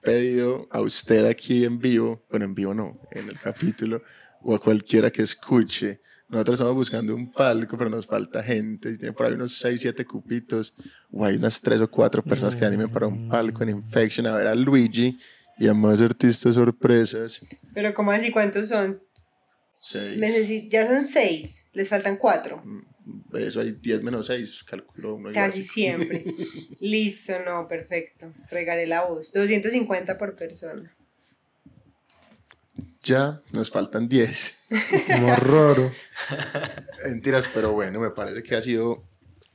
Pedido a usted aquí en vivo, bueno, en vivo no, en el capítulo, o a cualquiera que escuche. Nosotros estamos buscando un palco, pero nos falta gente. Y tiene por ahí unos 6, 7 cupitos. O hay unas 3 o 4 personas que animen para un palco en Infection a ver a Luigi y a más artistas sorpresas. Pero, ¿cómo así? ¿Cuántos son? 6. Necesi- ya son seis, les faltan cuatro. Eso hay 10 menos 6, calculo uno. Casi siempre. Listo, no, perfecto. Regaré la voz. 250 por persona. Ya nos faltan 10. Como raro. Mentiras, pero bueno, me parece que ha sido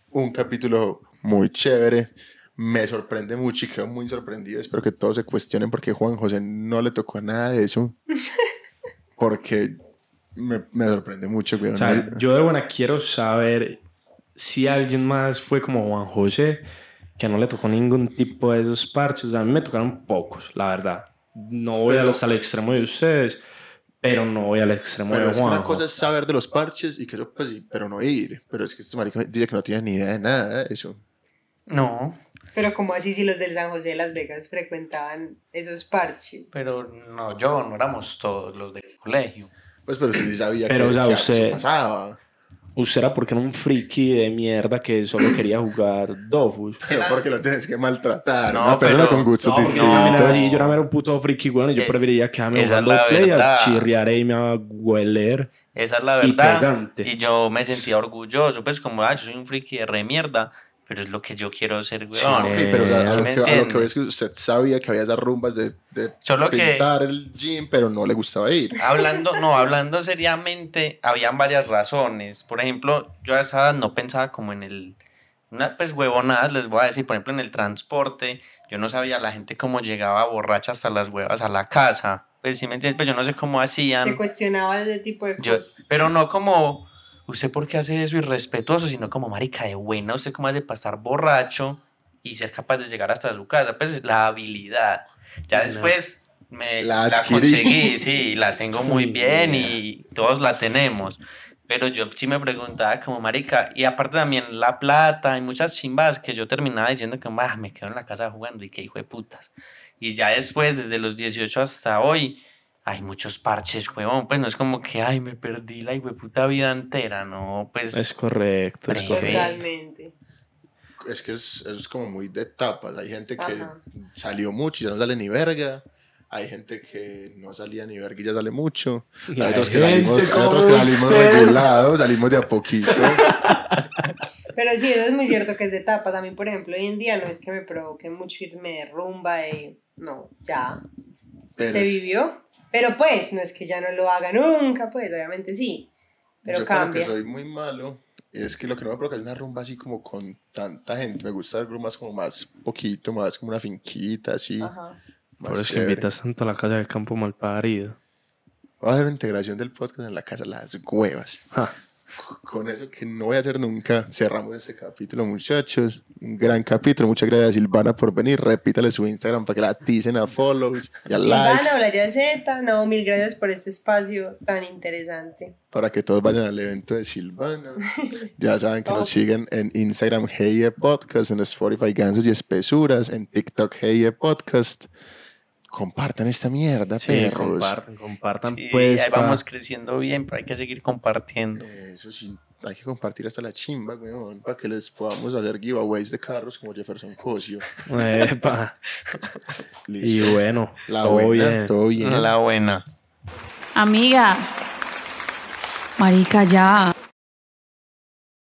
un capítulo muy chévere. Me sorprende mucho y quedo muy sorprendido. Espero que todos se cuestionen porque Juan José no le tocó nada de eso. Porque me, me sorprende mucho. O sea, yo de buena quiero saber si alguien más fue como Juan José, que no le tocó ningún tipo de esos parches. O sea, a mí me tocaron pocos, la verdad. No voy Pero- a los- al extremo de ustedes, pero no voy al extremo Pero de Juan. una cosa es saber de los parches y que eso, pues sí, pero no ir. Pero es que este marico dice que no tiene ni idea de nada de eso. No, Pero, como así si los del San José de Las Vegas frecuentaban esos parches? pero no, yo, no éramos todos los del colegio. Pues, pero sí sabía Pero, que, o sea, que usted- eso pasaba. Usted era porque era un friki de mierda que solo quería jugar Dofus. Pero porque lo tienes que maltratar. No, una persona pero- con gustos No, distintos. así, yo era mero puto friki, bueno, yo Eh, preferiría quedarme esa es jugando la play a verdad. chirriar y me a hueler. Esa es la Y verdad. pegante. Y yo me sentía orgulloso, pues como, ah, yo soy un friki de re mierda, pero es lo que yo quiero ser, Sí, weón. ok, pero o sea, a, ¿Sí lo que, a lo que veo es que usted sabía que había esas rumbas de, de Solo que- pintar el gym, pero no le gustaba ir. Hablando, no, hablando seriamente, habían varias razones. Por ejemplo, yo a esa edad no pensaba como en el, una, pues huevonadas, les voy a decir, por ejemplo, en el transporte, yo no sabía la gente cómo llegaba borracha hasta las huevas a la casa. Pues sí me entiendes, pues yo no sé cómo Te hacían. cuestionaba ese tipo de Yo, cosas. pero no como, ¿usted por qué hace eso irrespetuoso? Sino como, marica, de buena, ¿usted cómo hace para estar borracho y ser capaz de llegar hasta su casa? Pues la habilidad. Ya No. después me La conseguí, sí, la tengo muy bien y todos la tenemos. Pero yo sí me preguntaba como, marica, y aparte también la plata y muchas chimbas que yo terminaba diciendo que "Ah, me quedo en la casa jugando y que hijo de putas. Y ya después, desde los 18 hasta hoy, hay muchos parches, huevón. Pues no es como que, ay, me perdí la puta vida entera, no, pues... Es correcto, es Breve. correcto. Totalmente. Es que es, es como muy de etapas. Hay gente que Ajá. salió mucho y ya no sale ni verga. Hay gente que no salía ni verga y ya sale mucho. Y Hay hay otros que salimos, hay otros que salimos regulados, salimos de a poquito. Pero sí, eso es muy cierto que es de etapas. A mí, por ejemplo, hoy en día no es que me provoque mucho irme de rumba, de... No, ya. Pero se es- vivió. Pero pues, no es que ya no lo haga nunca, pues, obviamente sí. Pero yo cambia. que soy muy malo es que lo que no me provoca es una rumba así como con tanta gente. Me gusta más como más poquito, más como una finquita así. Ajá. Por eso que invitas tanto a la casa del campo mal parido. Voy a hacer una integración del podcast en la casa Las Huevas. Ja. Con eso que no voy a hacer nunca, cerramos este capítulo, muchachos. Un gran capítulo. Muchas gracias, Silvana, por venir. Repítale su Instagram para que la aticen a follows y a likes. Silvana, Z, no, mil gracias por este espacio tan interesante. Para que todos vayan al evento de Silvana. Ya saben que nos siguen en Instagram, Heye Podcast, en Spotify, Gansos y Espesuras, en TikTok, Heye Podcast. Compartan esta mierda, Sí, perros. compartan, compartan. Sí, pues, ahí pa- vamos creciendo bien, pero hay que seguir compartiendo. Eso sí, hay que compartir hasta la chimba, weón, para que les podamos hacer giveaways de carros como Jefferson Cosio. Epa. Y Listo. bueno, La todo buena, bien. todo bien. La buena. Amiga. Marica, ya.